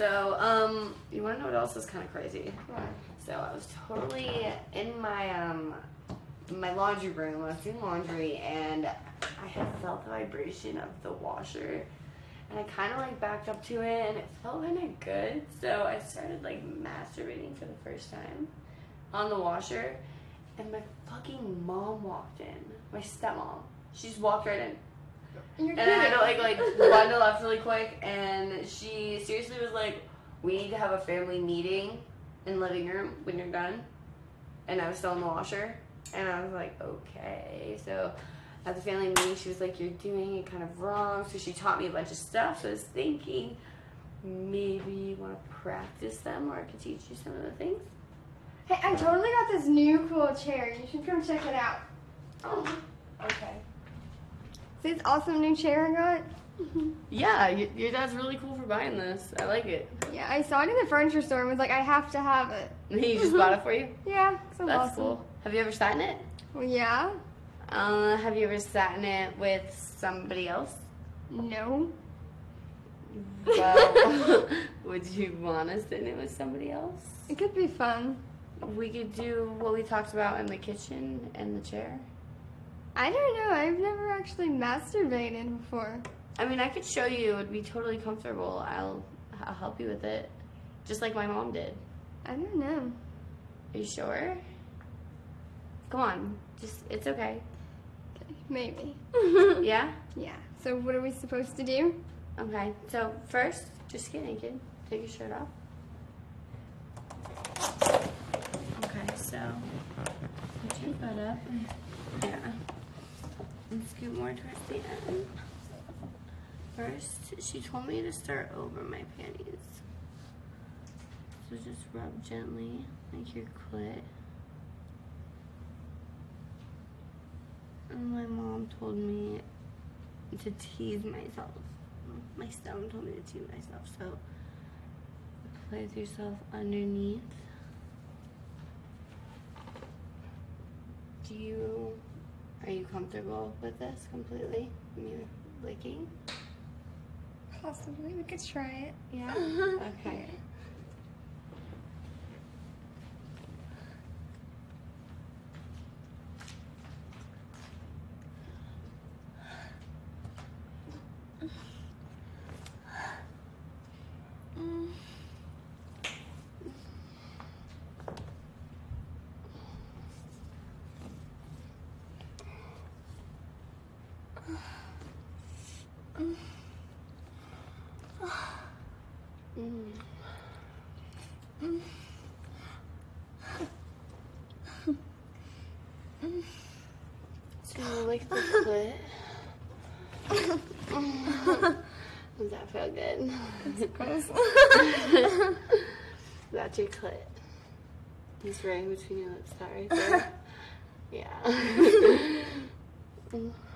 So, um, you want to know what else is kind of crazy? What? So I was totally in my um my laundry room. I was doing laundry and I had felt the vibration of the washer, and I kind of like backed up to it, and it felt kind of good. So I started like masturbating for the first time on the washer, and my fucking mom walked in. My stepmom. She just walked right in. You're And I had to like like to left really quick, and she seriously was like, "We need to have a family meeting in living room when you're done." And I was still in the washer, and I was like, "Okay." So at the family meeting, she was like, "You're doing it kind of wrong." So she taught me a bunch of stuff. So I was thinking, maybe you want to practice them, or I could teach you some of the things. Hey, I totally got this new cool chair. You should come check it out. Oh, okay. See this awesome new chair I got? Yeah, your, your dad's really cool for buying this. I like it. Yeah, I saw it in the furniture store and was like, I have to have it. He just bought it for you. Yeah, so That's awesome. cool. Have you ever sat in it? Well, yeah. Uh, have you ever sat in it with somebody else? No. Well, would you want to sit in it with somebody else? It could be fun. We could do what we talked about in the kitchen and the chair. I don't know. I've never actually masturbated before. I mean, I could show you. It would be totally comfortable. I'll, I'll help you with it, just like my mom did. I don't know. Are you sure? Come on, just it's okay. Maybe. Yeah. Yeah. So what are we supposed to do? Okay. So first, just get naked. Take your shirt off. Okay. So put your butt up. Yeah. And scoot more towards the end. First, she told me to start over my panties. So just rub gently, like your clit. And my mom told me to tease myself. My stone told me to tease myself, so place yourself underneath. Do you, are you comfortable with this completely? Me licking? Possibly. We could try it. Yeah? Okay. Mm. So lick the clit. Does that feel good? That's your clit. It's right between your lips, that right there. Yeah.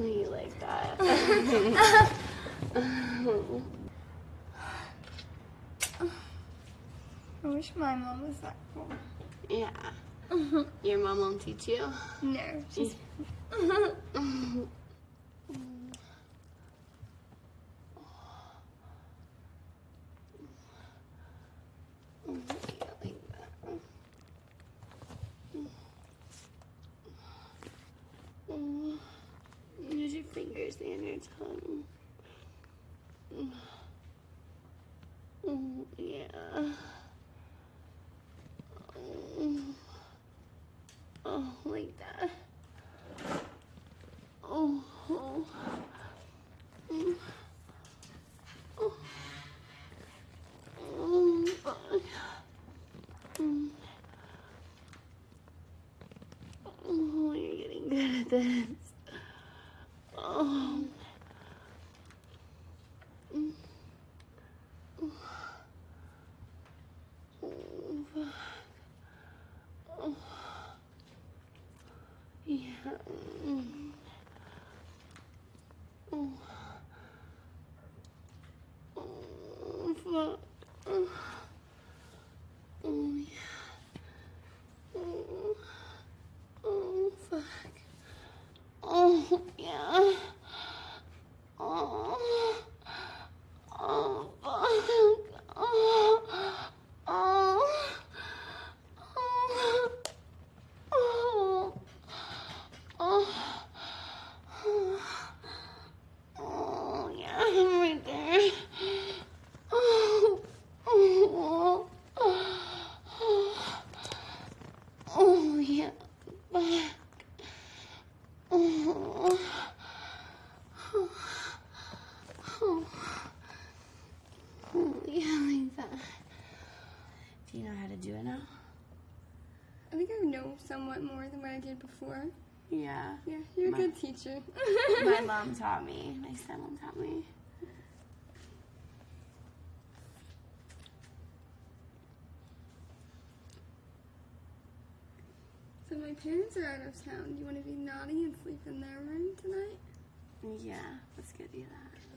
Mm. like that. I wish my mom was that cool. yeah. Your mom won't teach you? No, she's Yeah, like that. Mm. Use your Mm. Mm, yeah. Mm. Oh, like that. Oh, oh. Mm. Oh. Oh. Mm. Oh, you're getting good at this. Oh. Mm. Oh. Oh, fuck. Oh. Yeah. Somewhat more than what I did before. Yeah. Yeah, you're a good teacher. My mom taught me. My stepmom taught me. So my parents are out of town. Do you want to be naughty and sleep in their room tonight? Yeah, let's go do that.